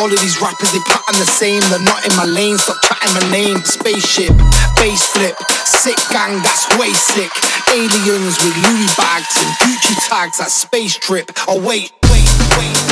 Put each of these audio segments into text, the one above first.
All of these rappers, they pattern the same. They're not in my lane, stop chatting my name. Spaceship, bass flip, sick gang, that's way sick. Aliens with Louis bags and Gucci tags, that space trip. Oh wait, wait, wait,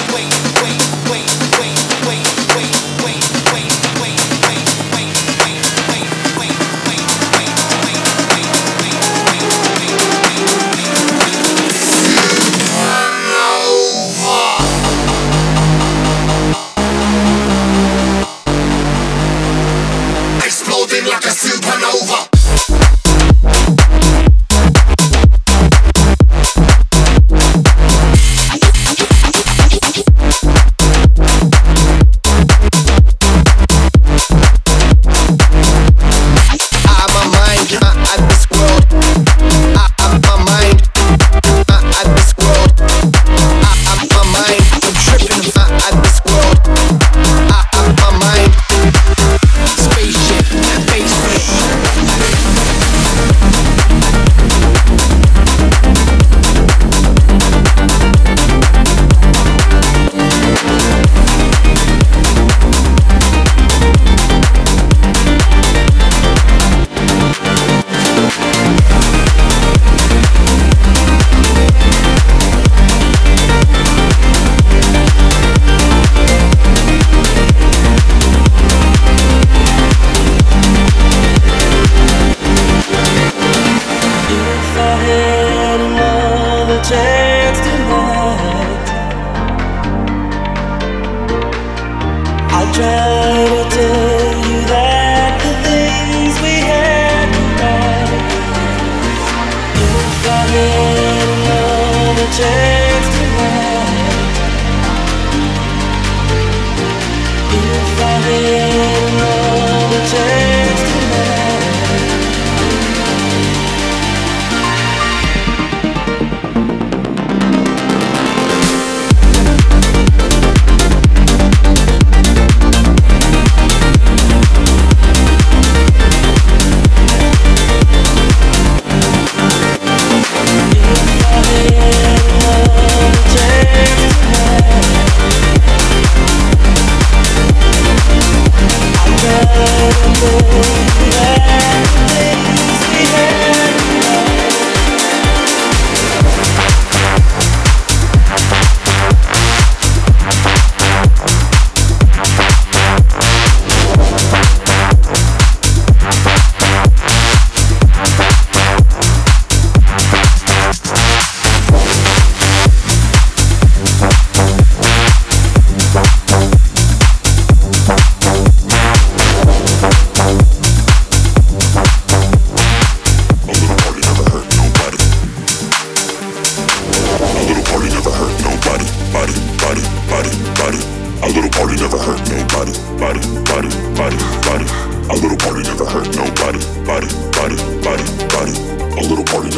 body, body, body, body. A little party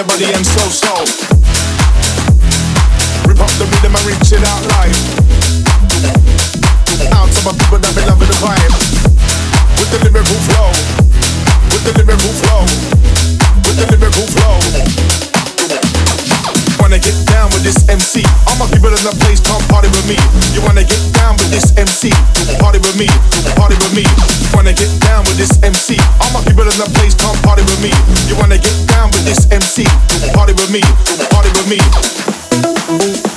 your body and soul, soul. Rip up the rhythm and reach it out live. Out to my people that be loving the vibe. With the lyrical flow. With the lyrical flow. With the lyrical flow wanna get down with this MC? My people in the place come party with me. You wanna get down with this MC? Party with me, party with me. You Wanna get down with this MC? All my people in the place come party with me. You wanna get down with this MC? Party with me, party with me.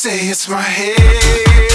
Say it's my head.